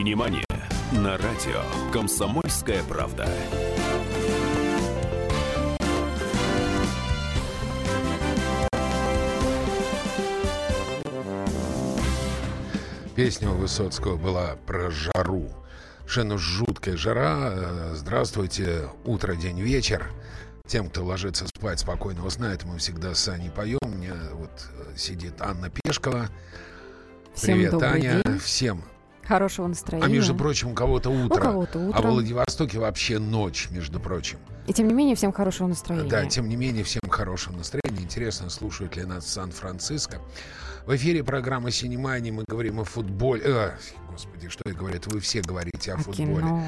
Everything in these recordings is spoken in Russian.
«Синемания» на радио «Комсомольская правда». Песня у Высоцкого была про жару. Совершенно жуткая жара. Э, Здравствуйте, утро, день, вечер. Тем, кто ложится спать, спокойного сна. Это мы всегда с Аней поем. У меня вот э, сидит Анна Пешкова. Всем Привет, Аня. день. Всем. Хорошего настроения. А между прочим, у кого-то утро. У кого-то А в утро. Владивостоке вообще ночь, между прочим. И тем не менее, всем хорошего настроения. Да, тем не менее, всем хорошего настроения. Интересно, слушают ли нас Сан-Франциско. В эфире программа «Синемания». Мы говорим о футболе. Э, господи, что я говорю? Это вы все говорите о О футболе. кино.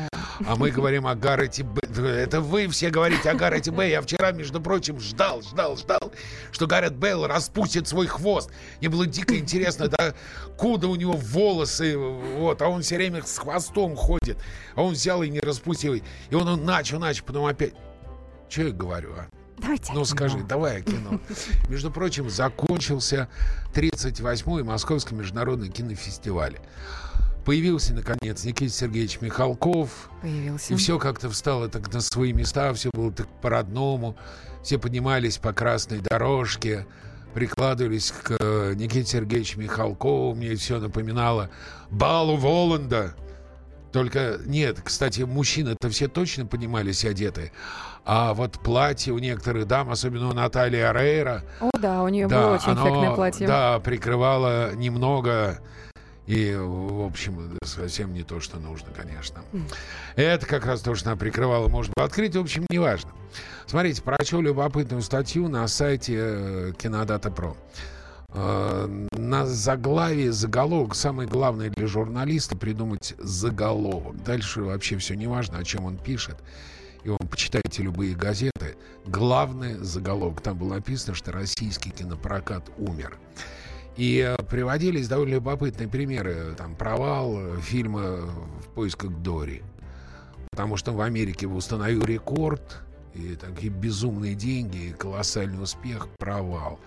А мы говорим о Гаррете Б. Это вы все говорите о Гаррете Б. Я вчера, между прочим, ждал, ждал, ждал, что Гаррет Бейл распустит свой хвост. Мне было дико интересно, да, куда у него волосы, вот, а он все время с хвостом ходит. А он взял и не распустил. И он, он начал, начал, потом опять... Что я говорю, а? Давайте. Ну кино. скажи, давай о кино. Между прочим, закончился 38-й Московский международный кинофестиваль. Появился, наконец, Никита Сергеевич Михалков. Появился. И все как-то встало так на свои места, все было так по-родному. Все поднимались по красной дорожке, прикладывались к э, Никите Сергеевичу Михалкову. Мне все напоминало Балу Воланда. Только нет, кстати, мужчины-то все точно поднимались одеты. А вот платье у некоторых дам, особенно у Натальи Арейра, О, да, у нее да, было очень оно, эффектное платье. Да, прикрывало немного. И, в общем, совсем не то, что нужно, конечно. Это как раз то, что она прикрывала, может быть, открыть. В общем, неважно. Смотрите, прочел любопытную статью на сайте э, Кинодата Про. Э, На заглавии заголовок самое главное для журналиста придумать заголовок. Дальше вообще все не важно, о чем он пишет. И он почитайте любые газеты. Главный заголовок. Там было написано, что российский кинопрокат умер. И э, приводились довольно любопытные примеры. Там провал э, фильма «В поисках Дори». Потому что в Америке установил рекорд. И такие безумные деньги, и колоссальный успех. Провал.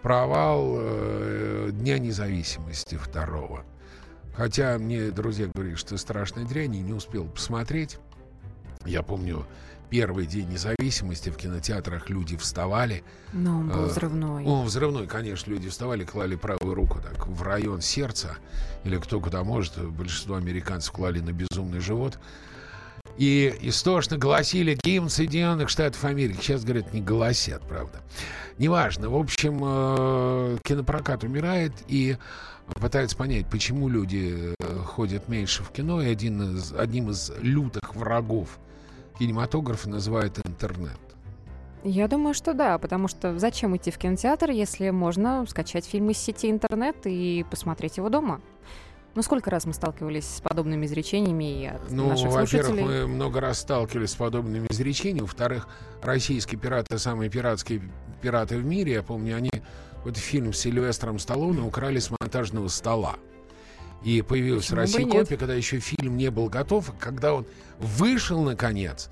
Провал э, Дня независимости второго. Хотя мне друзья говорили, что страшная дрянь, и не успел посмотреть. Я помню, первый день независимости в кинотеатрах люди вставали. Но он был Э, взрывной. О, взрывной, конечно, люди вставали, клали правую руку так в район сердца, или кто куда может, большинство американцев клали на безумный живот. И истошно голосили гимн Соединенных Штатов Америки. Сейчас, говорят, не голосят, правда. Неважно. В общем, э, кинопрокат умирает, и пытаются понять, почему люди э, ходят меньше в кино. И один из, одним из лютых врагов кинематографа называют интернет. Я думаю, что да, потому что зачем идти в кинотеатр, если можно скачать фильм из сети интернет и посмотреть его дома? Ну, сколько раз мы сталкивались с подобными изречениями и от Ну, наших во-первых, слушателей? мы много раз сталкивались с подобными изречениями. Во-вторых, российские пираты самые пиратские пираты в мире. Я помню, они вот фильм с Сильвестром Сталлоне украли с монтажного стола. И появилась Почему нет? копия, когда еще фильм не был готов. А Когда он вышел, наконец,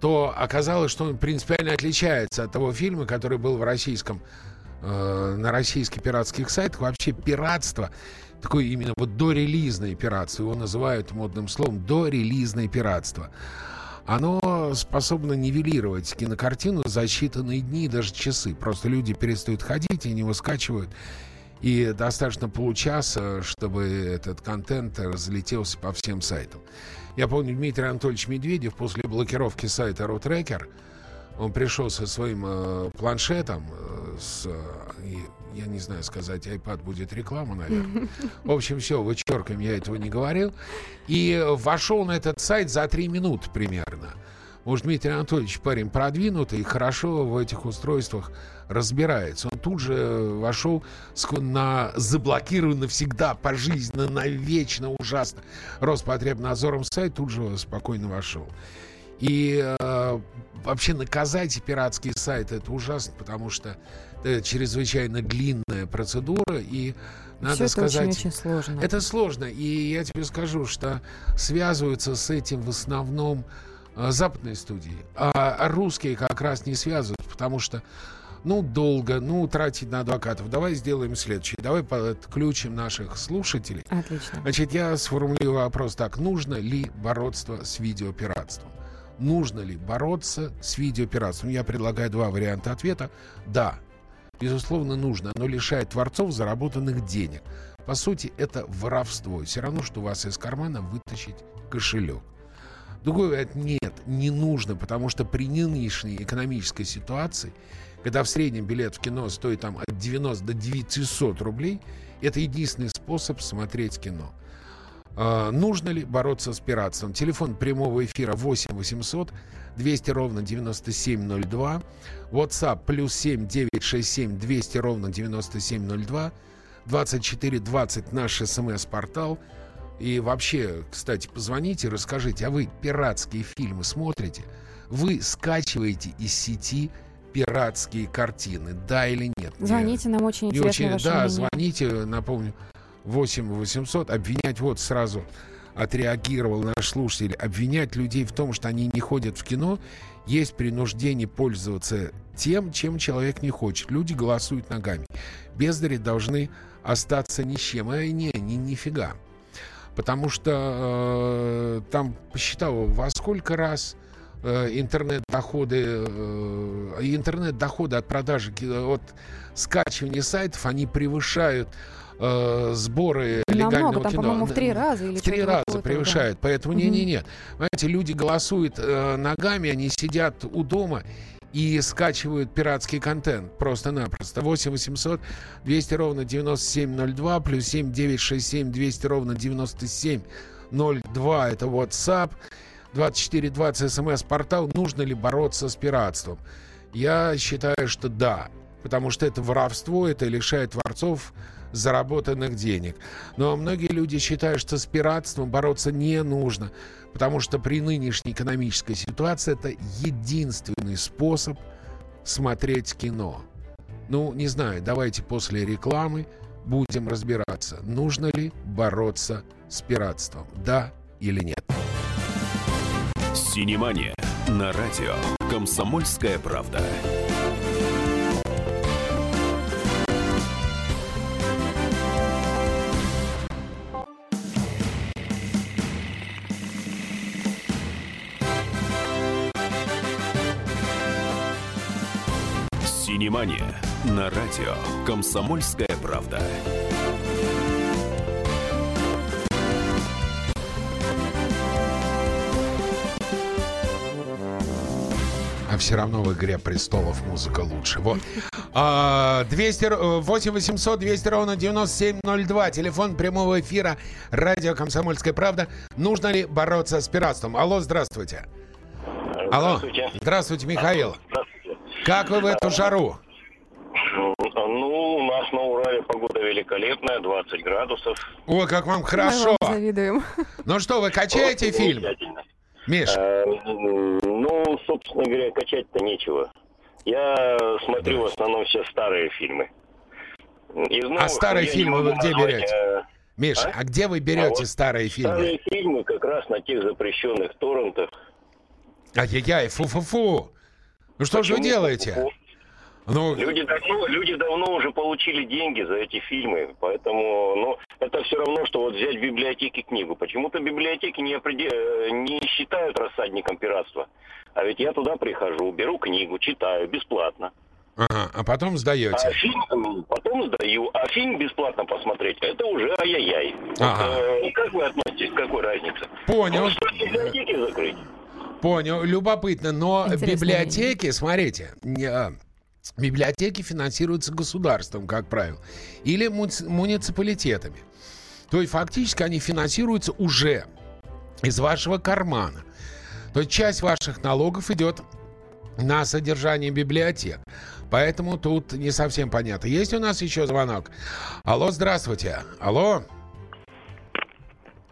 то оказалось, что он принципиально отличается от того фильма, который был в российском, э, на российских пиратских сайтах. Вообще пиратство, такое именно вот дорелизное пиратство, его называют модным словом дорелизное пиратство. Оно способно нивелировать кинокартину за считанные дни, даже часы. Просто люди перестают ходить и не выскачивают. И достаточно получаса, чтобы этот контент разлетелся по всем сайтам. Я помню, Дмитрий Анатольевич Медведев после блокировки сайта RoTracker, он пришел со своим э, планшетом, э, с, э, я не знаю сказать, iPad будет реклама, наверное. В общем, все, вычеркиваем, я этого не говорил. И вошел на этот сайт за три минуты примерно. Может, Дмитрий Анатольевич парень продвинутый и хорошо в этих устройствах разбирается. Он тут же вошел на заблокирован навсегда, пожизненно, навечно, ужасно. Роспотребнадзором сайт тут же спокойно вошел. И э, вообще наказать пиратский сайт это ужасно, потому что это чрезвычайно длинная процедура, и надо Всё это сказать... очень-очень сложно. Это сложно, и я тебе скажу, что связываются с этим в основном западные студии, а русские как раз не связывают, потому что ну, долго, ну, тратить на адвокатов. Давай сделаем следующее. Давай подключим наших слушателей. Отлично. Значит, я сформулирую вопрос так. Нужно ли бороться с видеопиратством? Нужно ли бороться с видеопиратством? Я предлагаю два варианта ответа. Да, безусловно, нужно. Оно лишает творцов заработанных денег. По сути, это воровство. Все равно, что у вас из кармана вытащить кошелек. Другой говорит, нет, не нужно, потому что при нынешней экономической ситуации, когда в среднем билет в кино стоит там от 90 до 900 рублей, это единственный способ смотреть кино. А, нужно ли бороться с пиратством? Телефон прямого эфира 8 800 200 ровно 9702. WhatsApp плюс 7 967 200 ровно 9702. 2420 наш смс-портал. И вообще, кстати, позвоните, расскажите, а вы пиратские фильмы смотрите? Вы скачиваете из сети пиратские картины, да или нет? Звоните, нам очень интересно очень, ваше Да, мнение. звоните, напомню, 8 800. Обвинять вот сразу отреагировал наш слушатель. Обвинять людей в том, что они не ходят в кино, есть принуждение пользоваться тем, чем человек не хочет. Люди голосуют ногами. Бездари должны остаться ни с чем. А не, ни, нифига. Потому что э, там посчитал, во сколько раз э, интернет-доходы э, интернет-доходы от продажи, ки- от скачивания сайтов, они превышают э, сборы легального Намного, там, кино. по-моему, в три раза или В три раза такое, да. превышают. Поэтому Мгм. не-не-не. Знаете, люди голосуют э, ногами, они сидят у дома и скачивают пиратский контент просто-напросто. 8 800 200 ровно 9702 плюс 7 967 200 ровно 9702 это WhatsApp. 2420 смс-портал. Нужно ли бороться с пиратством? Я считаю, что да. Потому что это воровство, это лишает творцов заработанных денег. Но многие люди считают, что с пиратством бороться не нужно, потому что при нынешней экономической ситуации это единственный способ смотреть кино. Ну, не знаю, давайте после рекламы будем разбираться, нужно ли бороться с пиратством, да или нет. Синемания на радио «Комсомольская правда». Синемания на радио «Комсомольская правда». А все равно в «Игре престолов» музыка лучше. Вот. А, 200, р- э, 8 800 200 ровно 9702. Телефон прямого эфира. Радио «Комсомольская правда». Нужно ли бороться с пиратством? Алло, здравствуйте. Алло. Здравствуйте. Здравствуйте, Михаил. Здравствуйте. Как вы в эту жару? Ну, у нас на Урале погода великолепная, 20 градусов. Ой, как вам Мы хорошо. вам завидуем. Ну что, вы качаете Просто фильм? Миш, Э, Ну, собственно говоря, качать-то нечего. Я смотрю в основном все старые фильмы. Из новых старые я не фильмы вы где назвать, берете? э, Миш, а? а где вы берете А вот старые фильмы? Старые фильмы как раз на тех запрещенных торрентах. Ай-яй-яй, фу-фу-фу. Ну что же вы делаете? Ну, Люди давно, люди давно уже получили деньги за эти фильмы, поэтому, ну, это все равно, что вот взять в библиотеке книгу. Почему-то библиотеки не, опреде- э, не считают рассадником пиратства. А ведь я туда прихожу, беру книгу, читаю бесплатно. ага, а потом А сдаете. фильм м, потом сдаю, а фильм бесплатно посмотреть, это уже ай-яй-яй. Вот, Ага. э, как вы относитесь, к какой разнице? Понял. Может, стоит библиотеки закрыть? Понял, любопытно, но Интересное библиотеки, смотрите, не, а, библиотеки финансируются государством, как правило, или муници- муниципалитетами. То есть фактически они финансируются уже из вашего кармана. То есть часть ваших налогов идет на содержание библиотек. Поэтому тут не совсем понятно. Есть у нас еще звонок? Алло, здравствуйте. Алло.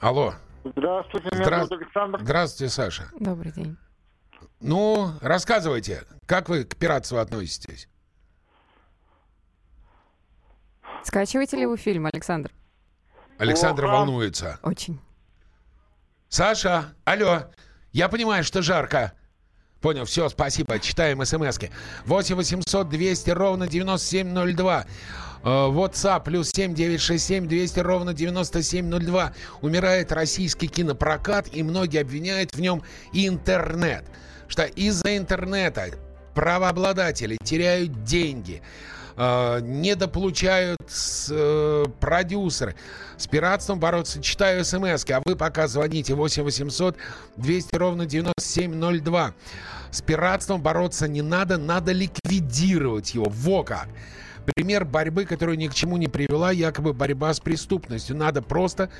Алло. Здравствуйте, меня Здра- зовут Александр. Здравствуйте, Саша. Добрый день. Ну, рассказывайте, как вы к пиратству относитесь? Скачиваете ли вы фильм, Александр? Александр Плохо. волнуется. Очень. Саша, алло, я понимаю, что жарко. Понял, все, спасибо. Читаем смски. 8 800 200 ровно 9702. Э, WhatsApp плюс 7967 200 ровно 9702. Умирает российский кинопрокат, и многие обвиняют в нем интернет. Что из-за интернета правообладатели теряют деньги э, недополучают с, э, продюсеры. С пиратством бороться, читаю смс а вы пока звоните 8 800 200 ровно 9702. С пиратством бороться не надо, надо ликвидировать его. Во как! Пример борьбы, которую ни к чему не привела, якобы борьба с преступностью. Надо просто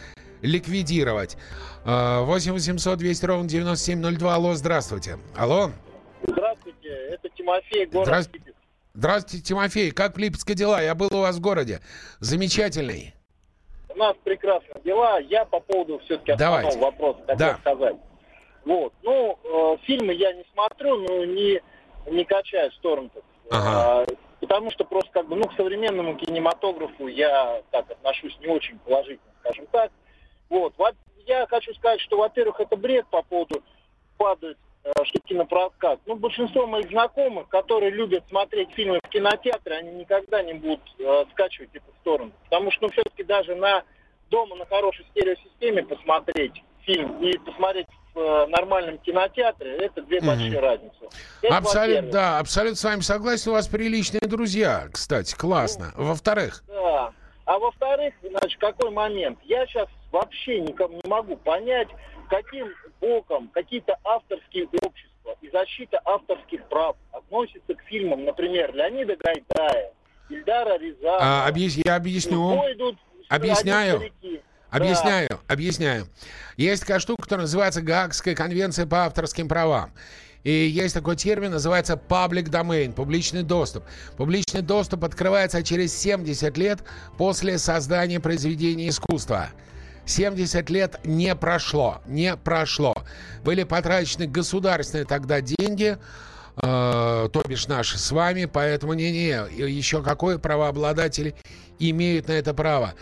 ликвидировать. 8 800 200 ровно 9702. Алло, здравствуйте. Алло. Здравствуйте, это Тимофей, город Здравствуйте. Липецк. Здравствуйте, Тимофей. Как в Липецке дела? Я был у вас в городе. Замечательный. У нас прекрасно дела. Я по поводу все-таки основного вопроса хотел Да. сказать. Вот. Ну, э, фильмы я не смотрю, но не, не качаю с торрентов. Ага. А, потому что просто как бы, ну, к современному кинематографу я так отношусь не очень положительно, скажем так. Вот. Во- Я хочу сказать, что, во-первых, это бред по поводу падает э, что кинопрокат. Ну, большинство моих знакомых, которые любят смотреть фильмы в кинотеатре, они никогда не будут э, скачивать это сторону. Потому что, ну, все-таки даже на дома на хорошей стереосистеме посмотреть фильм и посмотреть в э, нормальном кинотеатре, это две Мгм. большие разницы. Это Абсолютно, да, абсолютно с вами согласен. У вас приличные друзья, кстати, классно. Во-вторых, Да. А во-вторых, значит, какой момент? Я сейчас вообще никому не могу понять, каким боком какие-то авторские общества и защита авторских прав относятся к фильмам, например, Леонида Гайдая, Ильдара Рязанова. а, объяс- я объясню. Идут Объясняю. старики. Объясняю, объясняю. Есть такая штука, которая называется Гаагская конвенция по авторским правам. И есть такой термин, называется public domain, публичный доступ. Публичный доступ открывается через 70 лет после создания произведения искусства. 70 лет не прошло, не прошло. Были потрачены государственные тогда деньги, э, то бишь наши с вами, поэтому не-не, еще какое правообладатели имеют на это право.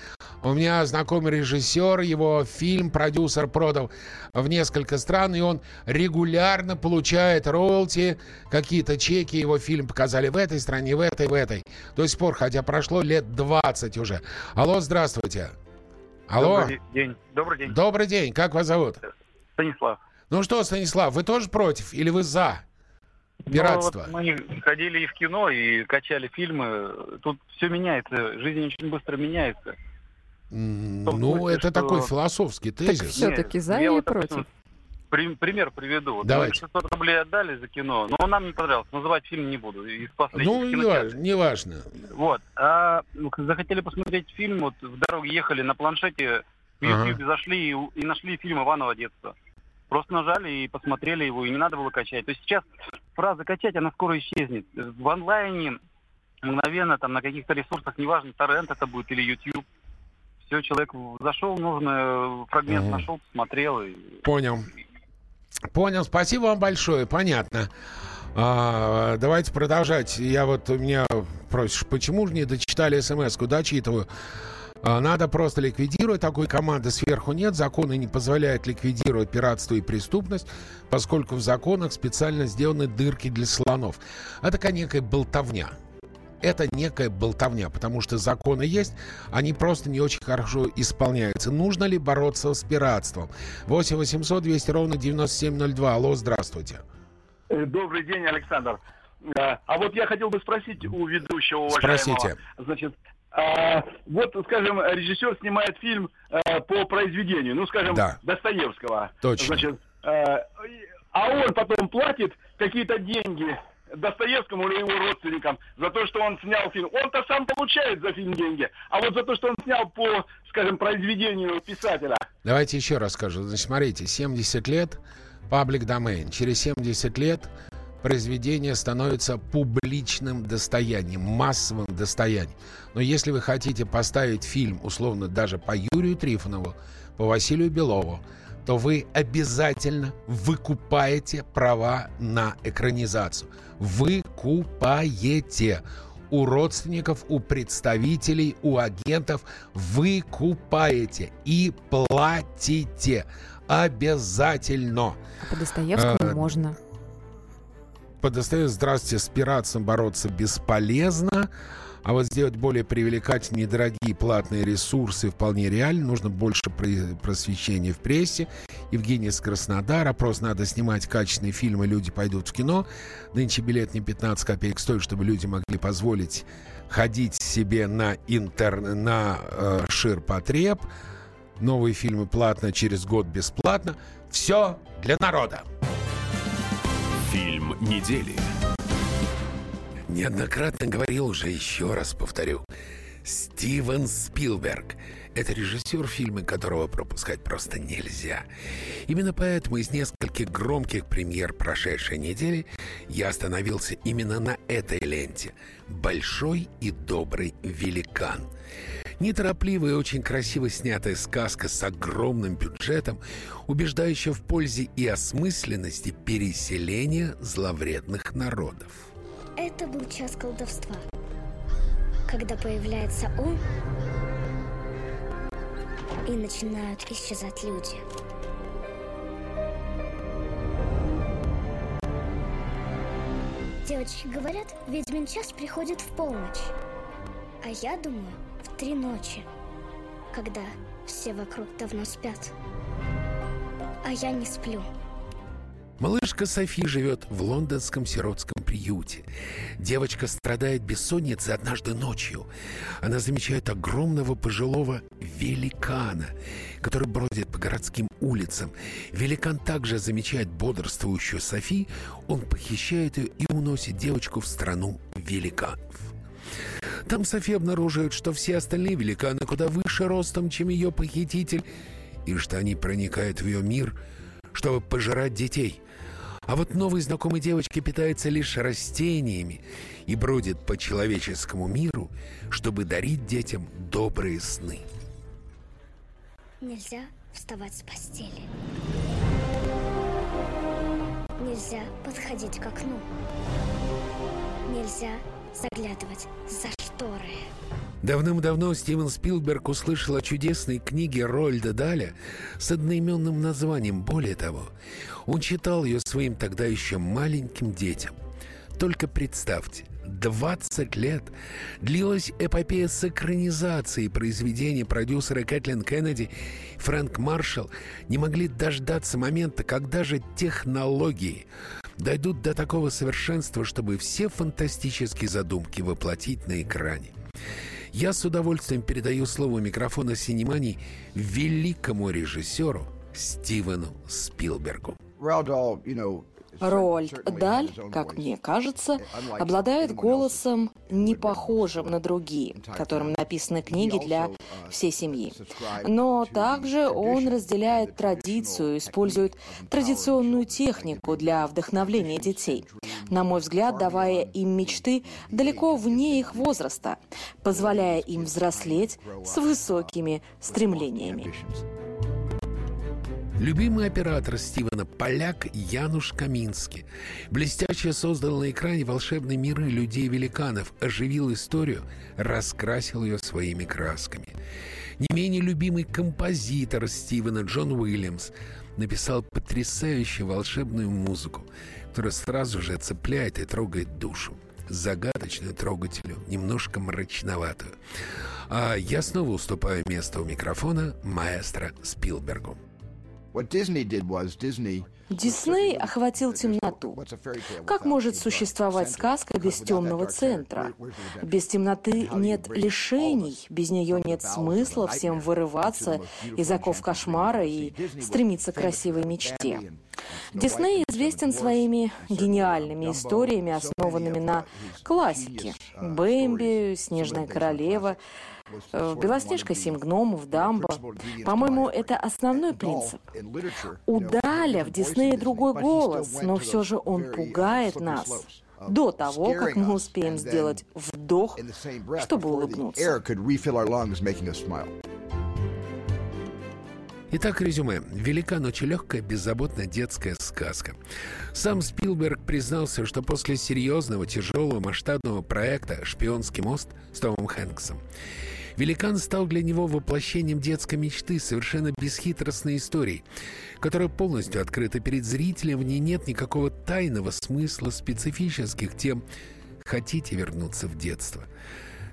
У меня знакомый режиссер, его фильм продюсер продал в несколько стран, и он регулярно получает роялти, какие-то чеки, его фильм показали в этой стране, в этой, в этой. До сих пор, хотя прошло лет 20 уже. Алло, здравствуйте. Алло, Добрый день. Добрый день. добрый день, как вас зовут? Станислав. Ну что, Станислав, вы тоже против или вы за пиратство? Ну, вот мы ходили и в кино, и качали фильмы. Тут все меняется. Жизнь очень быстро меняется. Ну, смысле, это что- такой философский тезис. Всё-таки Нет, за или вот, против? при- пример приведу. Давайте. Мы 600 рублей отдали за кино, но он нам не понравился. Называть фильм не буду. Из Ну, не важно, не важно. Вот. А ну, захотели посмотреть фильм, вот в дороге ехали на планшете, в Ага. YouTube зашли и, у- и нашли фильм Иванова детства. Просто нажали и посмотрели его, и не надо было качать. То есть сейчас фраза качать, она скоро исчезнет. В онлайне мгновенно там на каких-то ресурсах, неважно, торрент это будет или YouTube. Все, человек зашел, нужный фрагмент Мгм. нашел, посмотрел. И... Понял. Понял, спасибо вам большое, понятно. А, давайте продолжать. Я вот, у меня просишь, почему же не дочитали смс-ку, дочитываю. Надо просто ликвидировать. Такой команды сверху нет. Законы не позволяют ликвидировать пиратство и преступность, поскольку в законах специально сделаны дырки для слонов. Это такая некая болтовня. Это некая болтовня, потому что законы есть, они просто не очень хорошо исполняются. Нужно ли бороться с пиратством? 8 800 200 ровно 9702. Алло, здравствуйте. Э, Добрый день, Александр. А а вот я хотел бы спросить у ведущего уважаемого. Спросите. Значит, а, вот, скажем, режиссер снимает фильм э, по произведению, ну, скажем, Да. Достоевского. Точно. Значит, э, а он потом платит какие-то деньги Достоевскому или его родственникам за то, что он снял фильм. Он-то сам получает за фильм деньги, а вот за то, что он снял по, скажем, произведению писателя. Давайте еще раз скажу. Значит, смотрите, 70 лет паблик domain. Через 70 лет произведение становится публичным достоянием, массовым достоянием. Но если вы хотите поставить фильм, условно, даже по Юрию Трифонову, по Василию Белову, то вы обязательно выкупаете права на экранизацию. Выкупаете у родственников, у представителей, у агентов выкупаете и платите обязательно. А по Достоевскому Э, можно. По Достоевскому «Здравствуйте, с пиратством бороться бесполезно». А вот сделать более привлекательные, недорогие платные ресурсы вполне реально. Нужно больше просвещения в прессе. Евгений из Краснодара. Просто надо снимать качественные фильмы, люди пойдут в кино. Нынче билет не 15 копеек стоит, чтобы люди могли позволить ходить себе на, интер... на э, ширпотреб. Новые фильмы платно, через год бесплатно. Все для народа. Фильм недели. Неоднократно говорил уже, еще раз повторю. Стивен Спилберг — это режиссер, фильмы которого пропускать просто нельзя. Именно поэтому из нескольких громких премьер прошедшей недели я остановился именно на этой ленте «Большой и добрый великан». Неторопливая и очень красиво снятая сказка с огромным бюджетом, убеждающая в пользе и осмысленности переселения зловредных народов. Это был час колдовства. Когда появляется он, и начинают исчезать люди. Девочки говорят, ведьмин час приходит в полночь. А я думаю, в три ночи, когда все вокруг давно спят. А я не сплю. Малышка Софи живет в лондонском сиротском приюте. Девочка страдает бессонницей однажды ночью. Она замечает огромного пожилого великана, который бродит по городским улицам. Великан также замечает бодрствующую Софи. Он похищает ее и уносит девочку в страну великанов. Там Софи обнаруживает, что все остальные великаны куда выше ростом, чем ее похититель, и что они проникают в ее мир, чтобы пожирать детей. А вот новый знакомый девочки питается лишь растениями и бродит по человеческому миру, чтобы дарить детям добрые сны. Нельзя вставать с постели. Нельзя подходить к окну. Нельзя заглядывать за шторы. Давным-давно Стивен Спилберг услышал о чудесной книге Рольда Даля с одноименным названием. Более того, он читал ее своим тогда еще маленьким детям. Только представьте, 20 лет длилась эпопея с экранизацией произведения продюсера Кэтлин Кеннеди и Фрэнк Маршалл не могли дождаться момента, когда же технологии дойдут до такого совершенства, чтобы все фантастические задумки воплотить на экране. Я с удовольствием передаю слово микрофона Синемани великому режиссеру Стивену Спилбергу. Роальд Даль, как мне кажется, обладает голосом не похожим на другие, которым написаны книги для всей семьи. Но также он разделяет традицию, использует традиционную технику для вдохновления детей, на мой взгляд, давая им мечты далеко вне их возраста, позволяя им взрослеть с высокими стремлениями. Любимый оператор Стивена – поляк Януш Камински. Блестяще создал на экране волшебные миры людей-великанов, оживил историю, раскрасил ее своими красками. Не менее любимый композитор Стивена Джон Уильямс написал потрясающую волшебную музыку, которая сразу же цепляет и трогает душу. Загадочную, трогательную, немножко мрачноватую. А я снова уступаю место у микрофона маэстро Спилбергу. Дисней охватил темноту. Как может существовать сказка без темного центра? Без темноты нет лишений, без нее нет смысла всем вырываться из оков кошмара и стремиться к красивой мечте. Дисней известен своими гениальными историями, основанными на классике. «Бэмби», «Снежная королева», Белоснежка, семь гномов, Дамбо. По-моему, это основной принцип. У Даля в Диснее другой голос, но все же он пугает нас до того, как мы успеем сделать вдох, чтобы улыбнуться. Итак, резюме. «Великан» — очень легкая, беззаботная детская сказка. Сам Спилберг признался, что после серьезного, тяжелого, масштабного проекта «Шпионский мост» с Томом Хэнксом Великан стал для него воплощением детской мечты, совершенно бесхитростной истории, которая полностью открыта перед зрителем, в ней нет никакого тайного смысла, специфических тем. Хотите вернуться в детство?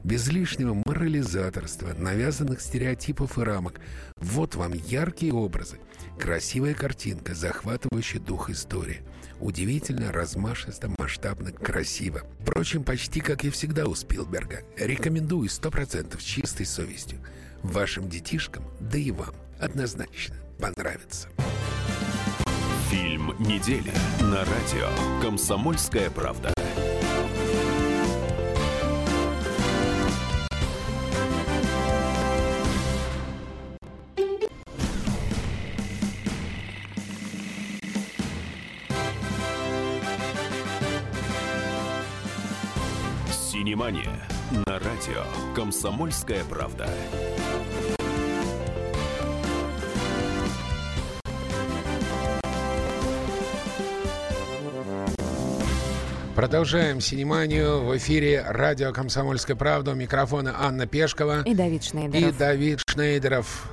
Без лишнего морализаторства, навязанных стереотипов и рамок. Вот вам яркие образы, красивая картинка, захватывающий дух истории. Удивительно, размашисто, масштабно, красиво. Впрочем, почти как и всегда у Спилберга. Рекомендую сто процентов с чистой совестью. Вашим детишкам, да и вам, однозначно понравится. Фильм недели на радио «Комсомольская правда». Внимание! На радио «Комсомольская правда». Продолжаем синеманию. В эфире радио «Комсомольская правда». У микрофона Анна Пешкова. И Давид Шнейдеров. И Давид Шнейдеров.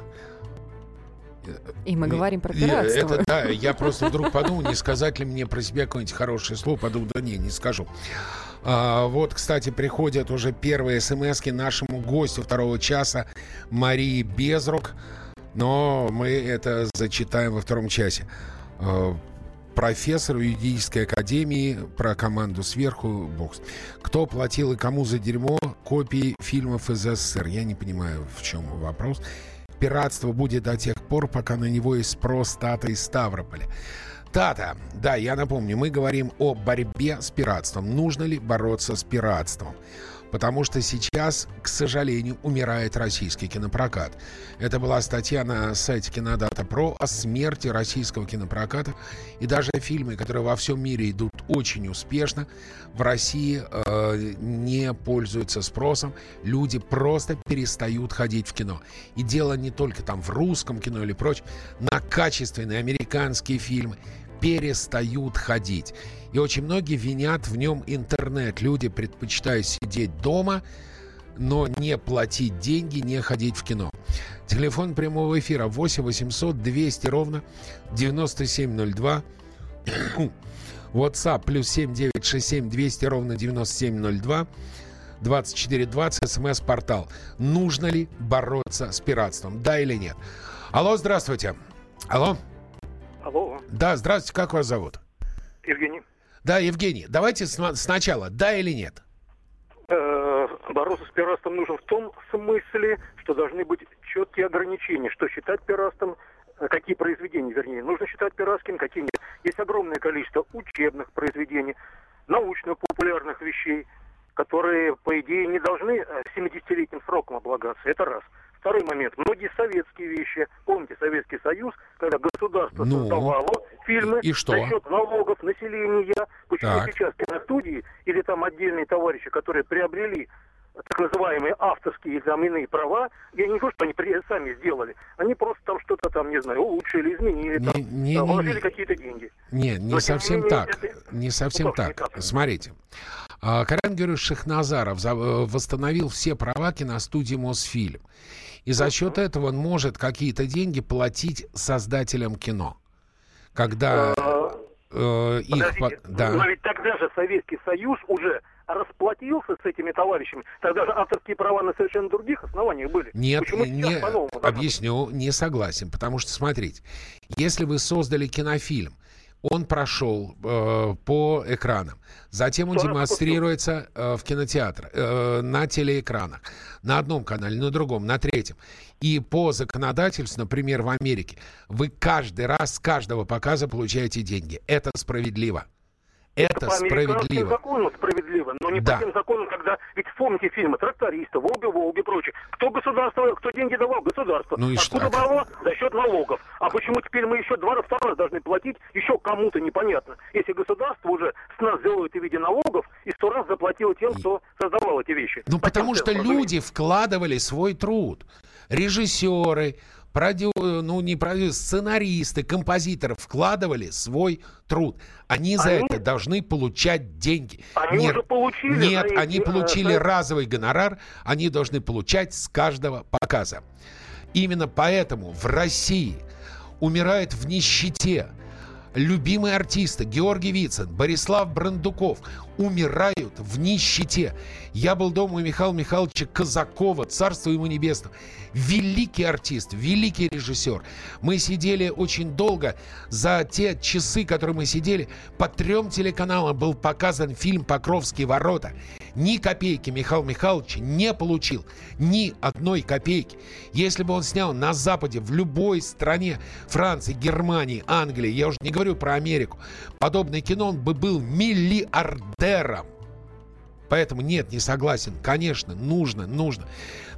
И мы говорим про пиратство. Это, да, я просто вдруг подумал, не сказать ли мне про себя какое-нибудь хорошее слово. Подумал, да не, не скажу. А, вот, кстати, приходят уже первые смс нашему гостю второго часа Марии Безрук. Но мы это зачитаем во втором часе. А, профессору юридической академии про команду сверху бокс. Кто платил и кому за дерьмо копии фильмов из СССР? Я не понимаю, в чем вопрос. Пиратство будет до тех пор, пока на него есть спрос Тата из Ставрополя. Тата, да, я напомню, мы говорим о борьбе с пиратством. Нужно ли бороться с пиратством? Потому что сейчас, к сожалению, умирает российский кинопрокат. Это была статья на сайте Кинодата Про о смерти российского кинопроката. И даже фильмы, которые во всем мире идут очень успешно, в России э, не пользуются спросом. Люди просто перестают ходить в кино. И дело не только там в русском кино или прочее. На качественные американские фильмы перестают ходить. И очень многие винят в нем интернет. Люди предпочитают сидеть дома, но не платить деньги, не ходить в кино. Телефон прямого эфира 8 800 200 ровно 9702. WhatsApp плюс 7967 200 ровно 9702. 2420 смс-портал. Нужно ли бороться с пиратством? Да или нет? Алло, здравствуйте. Алло. Алло. Да, здравствуйте, как вас зовут? Евгений. Да, Евгений, давайте сначала, да или нет? Э, бороться с пиратством нужно в том смысле, что должны быть четкие ограничения, что считать пиратством, э, какие произведения, вернее, нужно считать пиратским, какие нет. Есть огромное количество учебных произведений, научно-популярных вещей, которые, по идее, не должны 70-летним э, сроком облагаться. Это раз. Второй момент. Многие советские вещи. Помните Советский Союз, когда государство ну, создавало фильмы и что? за счет налогов населения. Почему так. сейчас киностудии или там отдельные товарищи, которые приобрели так называемые авторские или иные права, я не говорю, что они при, сами сделали, они просто там что-то там, не знаю, улучшили, изменили, не, там, не, там, вложили какие-то деньги. Не Но, совсем не так. Это... Не совсем ну, так. так. Смотрите. А, Карен Георгиевич Шахназаров э, восстановил все права киностудии Мосфильм. И за счет этого он может какие-то деньги платить создателям кино. Когда э, их... Да. Но ведь тогда же Советский Союз уже расплатился с этими товарищами, тогда же авторские права на совершенно других основаниях были. Нет, Почему не, объясню, не согласен, потому что, смотрите, если вы создали кинофильм, он прошел э, по экранам. Затем он демонстрируется э, в кинотеатре, э, на телеэкранах, на одном канале, на другом, на третьем. И по законодательству, например, в Америке, вы каждый раз с каждого показа получаете деньги. Это справедливо. Это, это справедливо. закону справедливо, но не да. по тем законам, когда... Ведь вспомните фильмы «Трактористы», «Волга, Волга» и прочее. Кто государство, кто деньги давал? Государство. Ну и Откуда что? брало? За счет налогов. А почему теперь мы еще два раза, раз должны платить еще кому-то непонятно? Если государство уже с нас делает в виде налогов и сто раз заплатило тем, кто создавал эти вещи. Ну потому что люди вкладывали свой труд. Режиссеры, продю, ну не продю, сценаристы, композиторы вкладывали свой труд. Они за Они- это должны получать деньги. Они Нет, уже получили Нет, за эти, они э, получили за- разовый гонорар, они должны получать с каждого показа. Именно поэтому в России умирают в нищете любимые артисты Георгий Вицин, Борислав Брандуков умирают в нищете. Я был дома у Михаила Михайловича Казакова, царство ему небесное. Великий артист, великий режиссер. Мы сидели очень долго. За те часы, которые мы сидели, по трем телеканалам был показан фильм «Покровские ворота». Ни копейки Михаил Михайлович не получил. Ни одной копейки. Если бы он снял на Западе, в любой стране, Франции, Германии, Англии, я уже не говорю про Америку, подобное кино, он бы был миллиардером. Поэтому нет, не согласен. Конечно, нужно, нужно.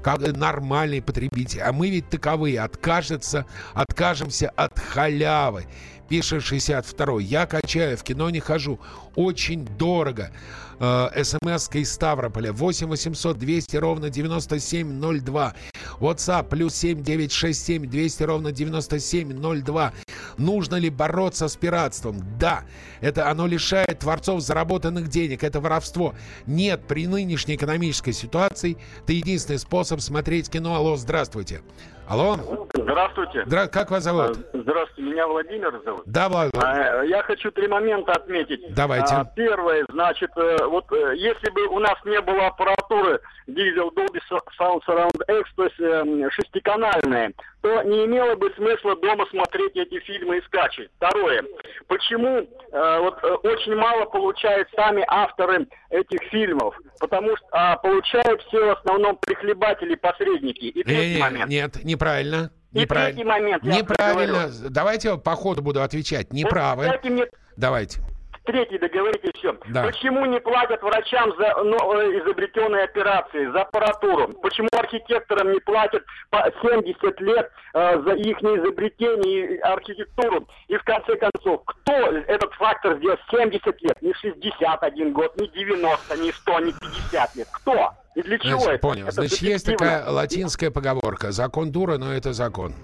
Как нормальный потребитель. А мы ведь таковые. Откажется, откажемся от халявы. Пишет 62 Я качаю, в кино не хожу. Очень дорого. Э, смс из Ставрополя 8 800 200 ровно 9702. WhatsApp плюс 7 967 200 ровно 9702. Нужно ли бороться с пиратством? Да. Это оно лишает творцов заработанных денег. Это воровство. Нет, при нынешней экономической ситуации это единственный способ смотреть кино. Алло, здравствуйте. Алло. Здравствуйте. Здра- Как вас зовут? Здравствуйте, меня Владимир зовут. Да, Влад. А, Я хочу три момента отметить. Давайте. А, Первое, значит, э, вот э, если бы у нас не было аппаратуры Diesel Dolby Sound Surround X, то есть эм, шестиканальные, то не имело бы смысла дома смотреть эти фильмы и скачивать. Второе, почему э, вот э, очень мало получают сами авторы этих фильмов? Потому что а, получают все в основном прихлебатели, посредники. И третий Не-не, момент. Нет, неправильно. И третий момент, Неправильно. Давайте я по ходу буду отвечать. Неправы. Дайте мне Давайте. Третий договорите все. Да. Почему не платят врачам за ну, э, изобретенные операции, за аппаратуру? Почему архитекторам не платят по 70 лет э, за их изобретение и архитектуру? И в конце концов, кто этот фактор сделал 70 лет? Не 61 год, не 90, не 100, не 50 лет. Кто? И для чего Значит, это? понял. Это Значит, есть такая латинская поговорка. Закон дура, но это закон.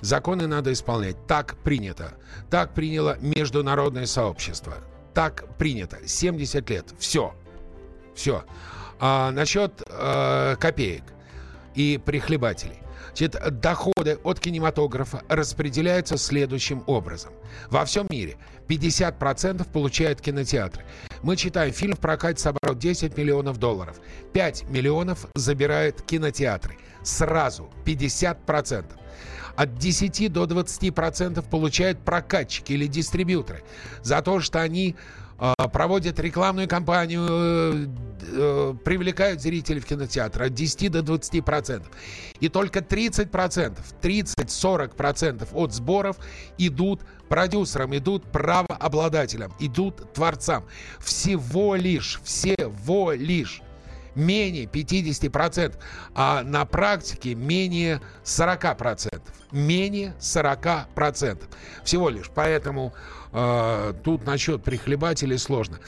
Законы надо исполнять. Так принято. Так приняло международное сообщество. Так принято. 70 лет. Все. Все. А насчет э, копеек и прихлебателей. Значит, доходы от кинематографа распределяются следующим образом. Во всем мире 50% получают кинотеатры. Мы читаем, фильм в прокате собрал 10 миллионов долларов. 5 миллионов забирают кинотеатры. Сразу 50%. От 10 до 20% получают прокатчики или дистрибьюторы за то, что они э, проводят рекламную кампанию, э, э, привлекают зрителей в кинотеатр от 10 до 20%. И только 30%, 30-40% от сборов идут продюсерам, идут правообладателям, идут творцам. Всего лишь, всего лишь менее 50%, а на практике менее 40%. Менее 40%. Всего лишь. Поэтому э, тут насчет прихлебателей сложно.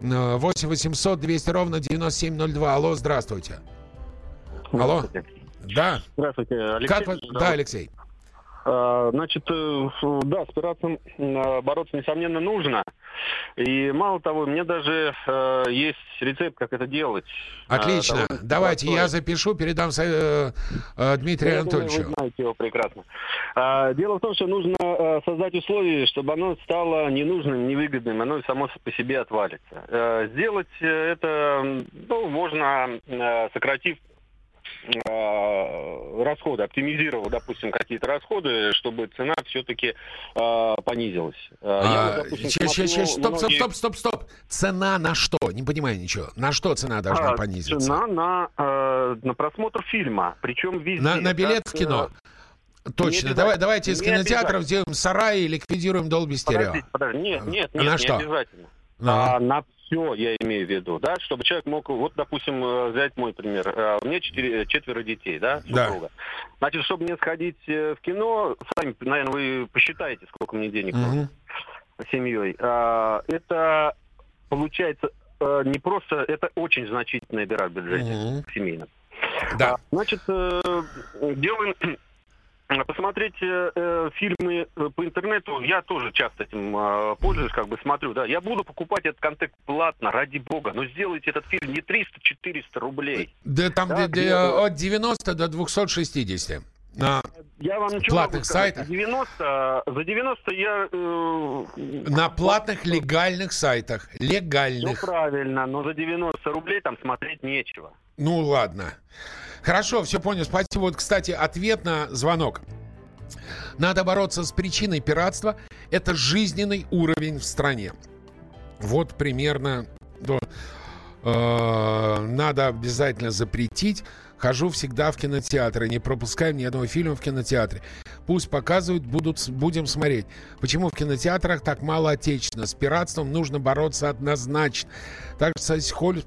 Э, 8 800 200 ровно 9702. Алло, здравствуйте. Алло. Да. Здравствуйте, Алексей. Как Да, Алексей. А, Значит, э, да, с пиратством э, бороться, несомненно, нужно. И мало того, мне даже э, есть рецепт, как это делать. Отлично. Довольно Давайте я запишу, передам э, э, Дмитрию Я думаю, Анатольевичу. Вы знаете его прекрасно. А, Дело в том, что нужно э, создать условия, чтобы оно стало ненужным, невыгодным, оно само по себе отвалится. Э, Сделать э, это ну, можно, э, сократив э, расходы, оптимизировав, допустим, какие-то расходы, чтобы цена все-таки понизилась. Э, я, А, допустим, щас, щас, щас, смотрю стоп, стоп, многие- стоп, стоп, стоп. Цена на что? Не понимаю ничего. На что цена должна А, понизиться? Цена на, э, на просмотр фильма, причем везде. На, на билет в кино. э, Точно. не Давай, давайте из кинотеатров сделаем сарай и ликвидируем Долби Стерео. Подождите, подождите. Нет, нет, А нет, на не что? обязательно. Ну. А, на все я имею в виду, да, чтобы человек мог, вот, допустим, э, взять мой пример. Э, У меня четыре, четверо детей, да, Да. супруга. Значит, чтобы мне сходить э, в кино, сами, наверное, вы посчитаете, сколько мне денег нужно семьей. А, Это получается э, не просто, это очень значительная дыра в бюджете Мгм. семейном. Да. А, Значит, э, делаем посмотреть э, э, фильмы э, по интернету, я тоже часто этим э, пользуюсь, как бы смотрю, да. Я буду покупать этот контент платно, ради бога, но сделайте этот фильм не 300-400 рублей. Да там Да, де- где- де- от 90 до 260. На Я вам платных сайтах? За 90, за 90 я... э, На платных легальных сайтах. Ну, Легальных. правильно, но за 90 рублей там смотреть нечего. Ну, ладно. Хорошо, все понял. Спасибо. Вот, кстати, ответ на звонок. Надо бороться с причиной пиратства. Это жизненный уровень в стране. Вот примерно... Э, надо обязательно запретить. Хожу всегда в кинотеатры. Не пропускаем ни одного фильма в кинотеатре. Пусть показывают, будут, будем смотреть. Почему в кинотеатрах так мало отечественно? С пиратством нужно бороться однозначно. Так что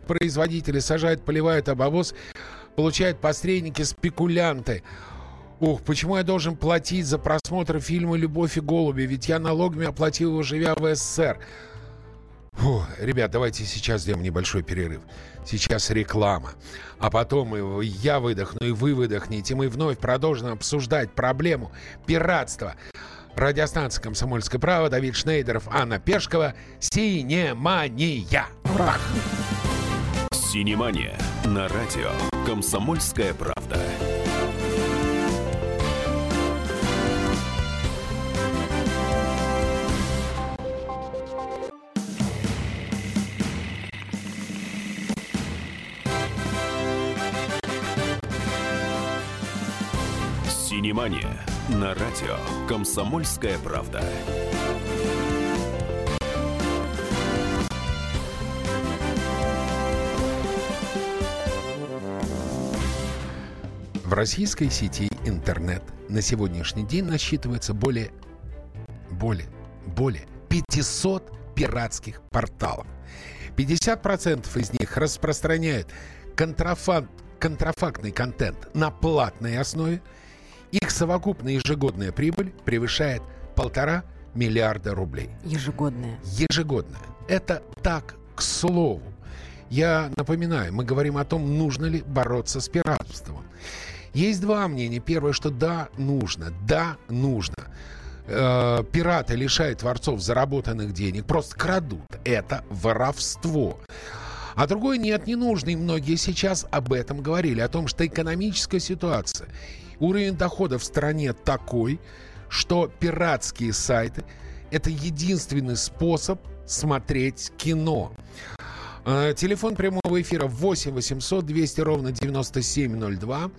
производители сажают, поливают обовоз, получают посредники, спекулянты. Ух, почему я должен платить за просмотр фильма «Любовь и голуби»? Ведь я налогами оплатил его, живя в СССР. Фу, ребят, давайте сейчас сделаем небольшой перерыв. Сейчас реклама. А потом и я выдохну, и вы выдохнете. Мы вновь продолжим обсуждать проблему пиратства. Радиостанция «Комсомольское право», Давид Шнейдеров, Анна Пешкова. Синемания. Бах! Синемания на радио «Комсомольская правда». Синемания на радио «Комсомольская правда». В российской сети интернет на сегодняшний день насчитывается более, более, более 500 пиратских порталов. 50% из них распространяют контрафакт, контрафактный контент на платной основе. Их совокупная ежегодная прибыль превышает полтора миллиарда рублей. Ежегодная. Ежегодно. Это так, к слову. Я напоминаю, мы говорим о том, нужно ли бороться с пиратством. Есть два мнения. Первое, что да, нужно. Да, нужно. Э, пираты лишают творцов заработанных денег, просто крадут. Это воровство. А другое нет, не нужно. И многие сейчас об этом говорили, о том, что экономическая ситуация, уровень дохода в стране такой, что пиратские сайты – это единственный способ смотреть кино. Э, Телефон прямого эфира 8 800 200 ровно 9702.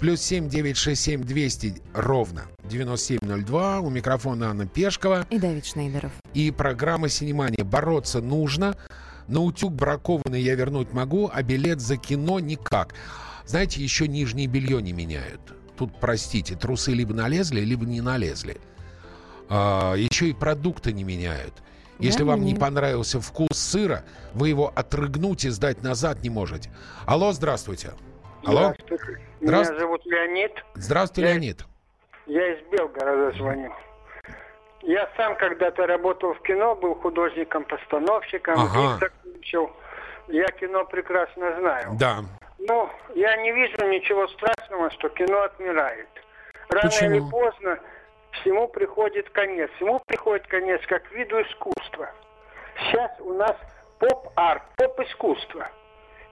Плюс 7 967 200 ровно 9702. У микрофона Анна Пешкова. И Давид Шнейдеров. И программа «Синемания». Бороться нужно. На утюг бракованный я вернуть могу, а билет за кино никак. Знаете, еще нижнее белье не меняют. Тут, простите, трусы либо налезли, либо не налезли. А, еще и продукты не меняют. Если Да, вам не понравился вкус сыра, вы его отрыгнуть и сдать назад не можете. Алло, здравствуйте. Алло. Здравствуйте. Здравствуйте. Меня зовут Леонид. Здравствуйте, Я- Леонид. Я из Белгорода звоню. Я сам когда-то работал в кино, был художником-постановщиком, Ага. Я кино прекрасно знаю. Да. Но я не вижу ничего страшного, что кино отмирает. Рано Почему? или поздно всему приходит конец. Всему приходит конец как виду искусства. Сейчас у нас поп-арт, поп-искусство.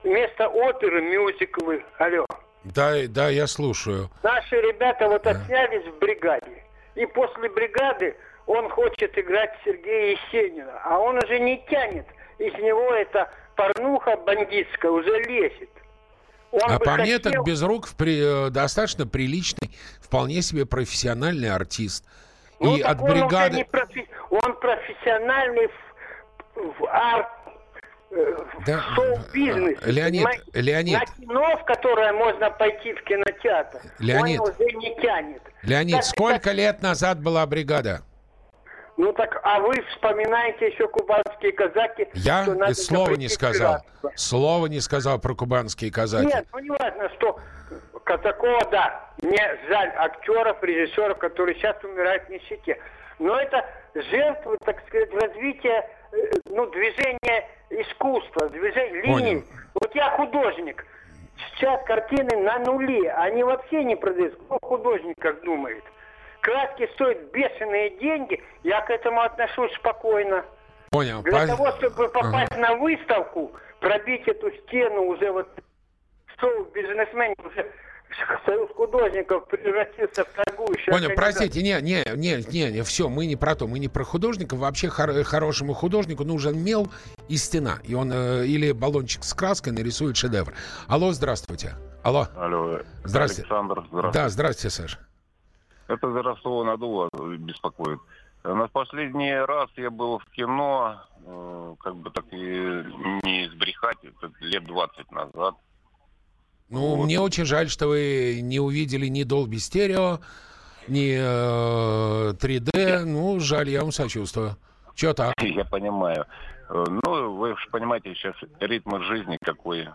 Вместо оперы мюзиклы. Алло. Да, да, я слушаю. Наши ребята вот отснялись в бригаде. И после бригады он хочет играть Сергея Есенина. А он уже не тянет. Из него эта порнуха бандитская уже лезет. Он а по мне так Безруков при, э, достаточно приличный, вполне себе профессиональный артист. Ну, и так от он бригады... не профи- Он профессиональный в, в арт э, Да, шоу-бизнесе. э, Леонид, понимаете? Леонид. На кино, в которое можно пойти в кинотеатр, Леонид. он уже не тянет. Леонид, Так, сколько лет назад была бригада? Ну так, а вы вспоминаете еще кубанские казаки? Я и слова не сказал. пиратство. Слова не сказал про кубанские казаки. Нет, ну не важно, что Казакова, да. Мне жаль актеров, режиссеров, которые сейчас умирают в нищете. Но это жертвы, так сказать, развития, э, ну, движения искусства, движения Понял. линий. Вот я художник. сейчас картины на нуле. Они вообще не продаются. Кто художник как думает? Краски стоят бешеные деньги. Я к этому отношусь спокойно. Понял. Для По- того, чтобы попасть Ага. на выставку, пробить эту стену уже вот шоу бизнесмен уже союз художников превратился в торгующую Понял, простите, не, не, не, не, не, все, мы не про то, мы не про художника. Вообще хор- хорошему художнику нужен мел и стена. И он э, или баллончик с краской нарисует шедевр. Алло, здравствуйте. Алло. Алло. Здравствуйте. Александр, здравствуйте. Да, здравствуйте, Саша. Это за Ростова-на-Дону беспокоит. На последний раз я был в кино, э, как бы так и не сбрехать, это лет 20 назад. Ну, мне очень жаль, что вы не увидели ни Dolby Stereo, ни э, 3D. Ну, жаль, я вам сочувствую. Че так? Я понимаю. Э, Ну, вы же понимаете, сейчас ритм жизни какой.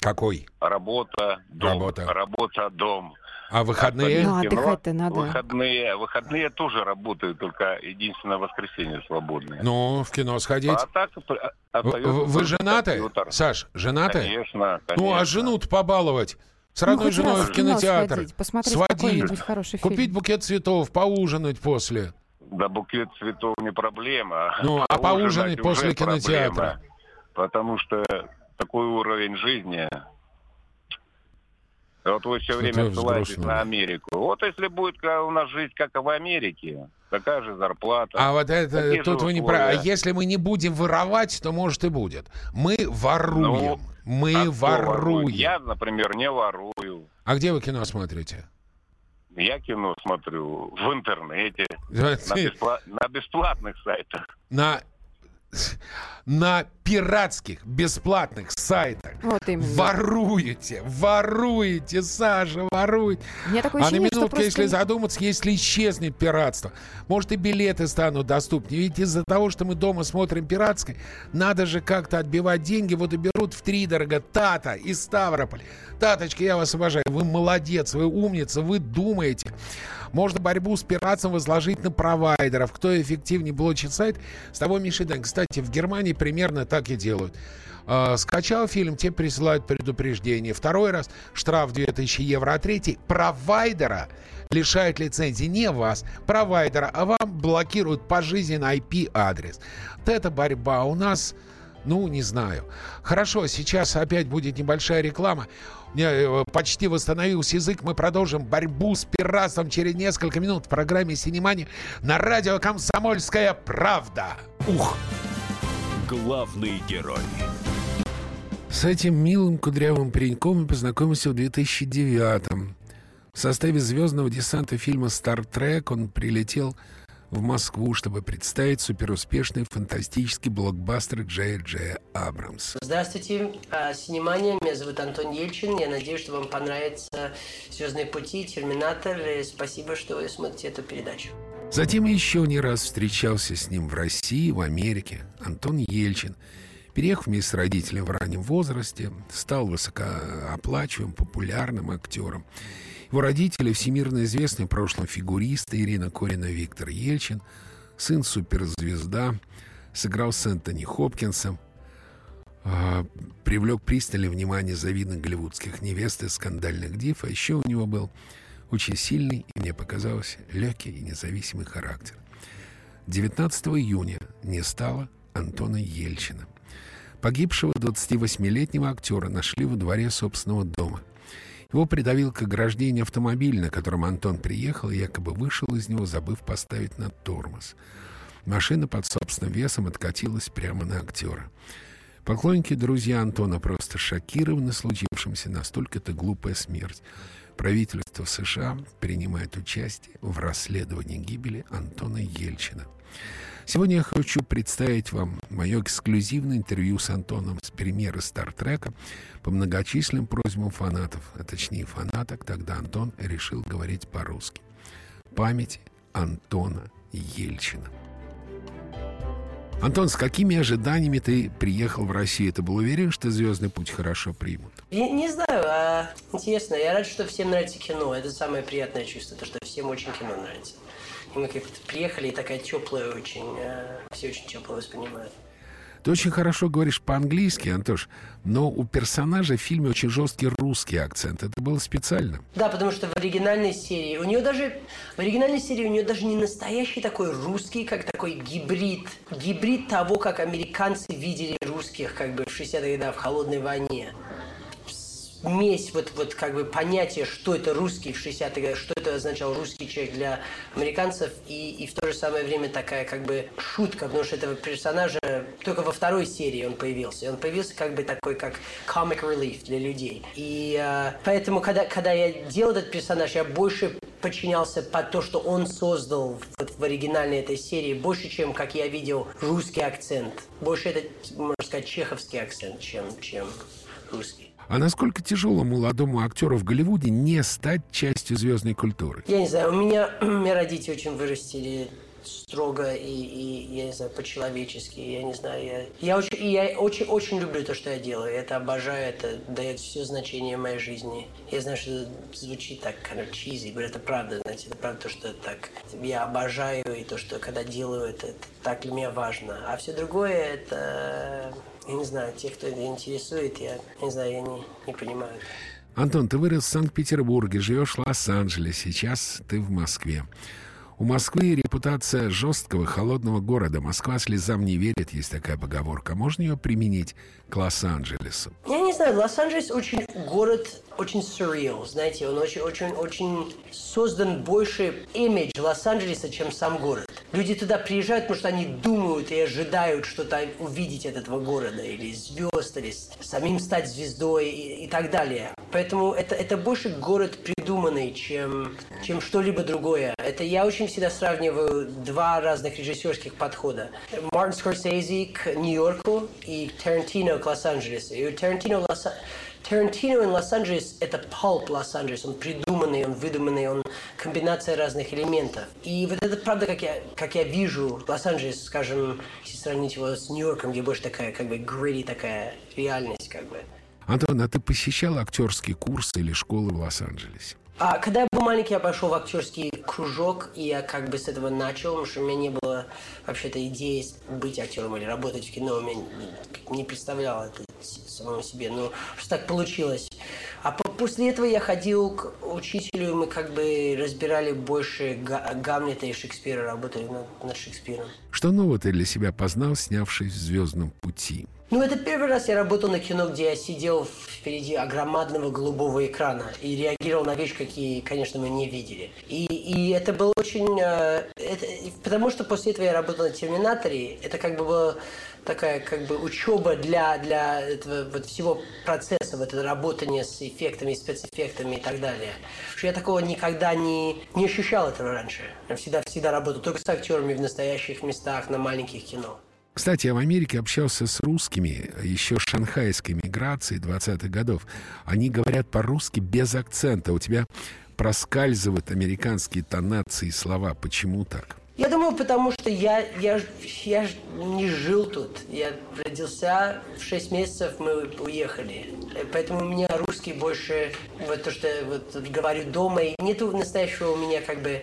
Какой? Работа, дом. Работа. Работа, дом. А выходные? Ну, Кино. отдыхать-то надо. Выходные, выходные тоже работают, только единственное воскресенье свободное. Ну, в кино сходить. А так э, Вы, вы- женаты? компьютер. Саш, женаты? Конечно, Ну, а конечно. жену-то побаловать. С Ну, родной хоть женой в в кино кинотеатр. сходить, посмотреть сводить, хороший фильм. купить букет цветов, поужинать после. Да букет цветов не проблема. Ну, а поужинать Ужинать после уже проблема. кинотеатра? Потому что такой уровень жизни. Вот вы все Что-то время ссылаетесь на Америку. Вот если будет у нас жизнь, как и в Америке, такая же зарплата. А вот это, тут вы не условия. если мы не будем воровать, то может и будет. Мы воруем. Ну, мы А воруем. Я, например, не ворую. А где вы кино смотрите? Я кино смотрю в интернете, на, беспла- на бесплатных сайтах. На, на пиратских, бесплатных сайтах. Вот именно. Воруете, воруете, Саша, воруете. У меня такое а на минутку, просто- если задуматься, если исчезнет пиратство, может и билеты станут доступнее. Ведь из-за того, что мы дома смотрим пиратское, надо же как-то отбивать деньги. Вот и берут в три дорого Тата из Ставрополя. Таточка, я вас обожаю. Вы молодец, вы умница, вы думаете. Можно борьбу с пиратством возложить на провайдеров. Кто эффективнее блочит сайт, с того меньше дань. Кстати, в Германии примерно так и делают. Э, Скачал фильм, тебе присылают предупреждение. Второй раз штраф 2000 евро. А третий провайдера лишают лицензии не вас, провайдера, а вам блокируют пожизненно IP-адрес. Вот это борьба. У нас, ну, не знаю. Хорошо, сейчас опять будет небольшая реклама. Меня э, почти восстановился язык. Мы продолжим борьбу с пиратством через несколько минут в программе «Синемания» на радио «Комсомольская правда». Ух! Главный герой. С этим милым кудрявым пареньком я познакомился в 2009-м. В составе звездного десанта фильма «Стар Трек» он прилетел в Москву, чтобы представить суперуспешный фантастический блокбастер Джея Джея Абрамса. Здравствуйте, а, Синемания, меня зовут Антон Ельчин. Я надеюсь, что вам понравится «Звездные пути», «Терминатор». И спасибо, что вы смотрите эту передачу. Затем еще не раз встречался с ним в России, в Америке. Антон Ельчин, переехав вместе с родителями в раннем возрасте, стал высокооплачиваемым, популярным актером. Его родители – всемирно известные в прошлом фигуристы Ирина Корина Виктор Ельчин, сын суперзвезда, сыграл с Энтони Хопкинсом, а, привлек пристальное внимание завидных голливудских невест и скандальных див, а еще у него был очень сильный и, мне показалось, легкий и независимый характер. 19 июня не стало Антона Ельчина. Погибшего 28-летнего актера нашли во дворе собственного дома. Его придавил к ограждению автомобиль, на котором Антон приехал и якобы вышел из него, забыв поставить на тормоз. Машина под собственным весом откатилась прямо на актера. Поклонники и друзья Антона просто шокированы случившимся. Настолько это глупая смерть. Правительство США принимает участие в расследовании гибели Антона Ельчина. Сегодня я хочу представить вам мое эксклюзивное интервью с Антоном с премьеры «Стартрека» по многочисленным просьбам фанатов, а точнее фанаток, тогда Антон решил говорить по-русски. Память Антона Ельчина. Антон, с какими ожиданиями ты приехал в Россию? Ты был уверен, что «Звездный путь» хорошо примут? Не, не знаю, а интересно. Я рад, что всем нравится кино. Это самое приятное чувство, то, что всем очень кино нравится. Мы как-то приехали, и такая теплая очень, а, все очень тепло воспринимают. Ты очень хорошо говоришь по-английски, Антош, но у персонажа в фильме очень жесткий русский акцент. Это было специально. Да, потому что в оригинальной серии у нее даже в оригинальной серии у нее даже не настоящий такой русский, как такой гибрид, гибрид того, как американцы видели русских, как бы в 60-х годах в холодной войне смесь, вот, вот как бы понятие, что это русский в 60-е годы, что это означал русский человек для американцев, и, и в то же самое время такая как бы шутка, потому что этого персонажа только во второй серии он появился. Он появился как бы такой, как comic relief для людей. И э, поэтому, когда, когда я делал этот персонаж, я больше подчинялся под то, что он создал вот в оригинальной этой серии, больше, чем, как я видел, русский акцент. Больше это, можно сказать, чеховский акцент, чем, чем русский. А насколько тяжело молодому актеру в Голливуде не стать частью звездной культуры? Я не знаю, у меня, меня родители очень вырастили строго и, и я не знаю, по-человечески, я не знаю, я, я очень, я очень, очень люблю то, что я делаю, это обожаю, это дает все значение моей жизни. Я знаю, что это звучит так kind of но это правда, знаете, это правда то, что так я обожаю, и то, что когда делаю это, это так для меня важно. А все другое, это я не знаю, те, кто это интересует, я, я не знаю, я не, не понимаю. Антон, ты вырос в Санкт-Петербурге, живешь в Лос-Анджелесе, сейчас ты в Москве. У Москвы репутация жесткого, холодного города. Москва слезам не верит, есть такая поговорка. Можно ее применить к Лос-Анджелесу? Я не знаю, Лос-Анджелес очень город очень surreal, знаете, он очень, очень, очень создан больше имидж Лос-Анджелеса, чем сам город. Люди туда приезжают, потому что они думают и ожидают что-то увидеть от этого города, или звезд, или самим стать звездой и, и так далее. Поэтому это, это больше город придуманный, чем, чем что-либо другое. Это я очень всегда сравниваю два разных режиссерских подхода. Мартин Скорсезе к Нью-Йорку и Тарантино к Лос-Анджелесу. И у Тарантино Лос Тарантино in Лос-Анджелес – это палп Лос-Анджелес. Он придуманный, он выдуманный, он комбинация разных элементов. И вот это правда, как я, как я вижу Лос-Анджелес, скажем, если сравнить его с Нью-Йорком, где больше такая, как бы, гриди такая реальность, как бы. Антон, а ты посещал актерские курсы или школы в Лос-Анджелесе? А когда я был маленький, я пошел в актерский кружок, и я как бы с этого начал, потому что у меня не было вообще-то идеи быть актером или работать в кино. У меня не представлял это самому себе. Ну, что так получилось. А после этого я ходил к учителю, мы как бы разбирали больше Гамлета и Шекспира, работали над, над Шекспиром. Что нового ты для себя познал, снявшись в «Звездном пути»? Ну, это первый раз я работал на кино, где я сидел впереди огромадного голубого экрана и реагировал на вещи, какие, конечно, мы не видели. И, и это было очень... Э, это, потому что после этого я работал на «Терминаторе», это как бы было такая как бы учеба для, для этого вот всего процесса, вот это работание с эффектами, спецэффектами и так далее. Что я такого никогда не, не ощущал этого раньше. Я всегда, всегда работал только с актерами в настоящих местах, на маленьких кино. Кстати, я в Америке общался с русскими еще шанхайской миграции 20-х годов. Они говорят по-русски без акцента. У тебя проскальзывают американские тонации и слова. Почему так? Я думаю, потому что я, я, я не жил тут. Я родился, в 6 месяцев мы уехали. Поэтому у меня русский больше, вот то, что вот говорю дома. И нету настоящего у меня как бы...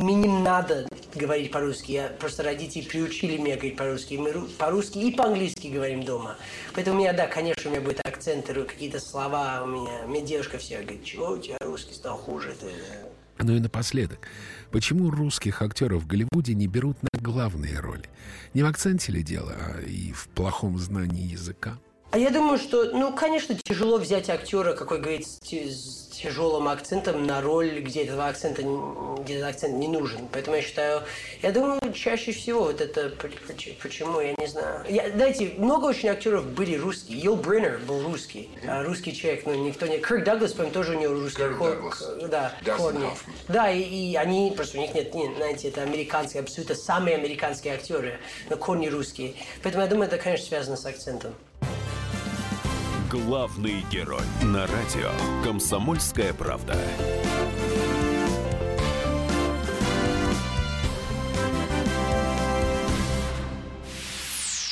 Мне не надо говорить по-русски. Я просто родители приучили меня говорить по-русски. Мы по-русски и по-английски говорим дома. Поэтому у меня, да, конечно, у меня будет акценты, какие-то слова у меня. У девушка вся говорит, чего у тебя русский стал хуже? Ты... Ну и напоследок. Почему русских актеров в Голливуде не берут на главные роли? Не в акценте ли дело, а и в плохом знании языка? А я думаю, что, ну, конечно, тяжело взять актера, какой говорит, с тяжелым акцентом на роль, где этого акцента, где этот акцент не нужен. Поэтому я считаю, я думаю, чаще всего вот это, почему, я не знаю. Я, знаете, много очень актеров были русские. Йо Бриннер был русский, а русский человек, но никто не... Кирк Даглас, по-моему, тоже у него русский кор... Да, корни. Да, и, и они, просто у них нет, нет, знаете, это американские, абсолютно самые американские актеры, но корни русские. Поэтому я думаю, это, конечно, связано с акцентом. Главный герой на радио «Комсомольская правда».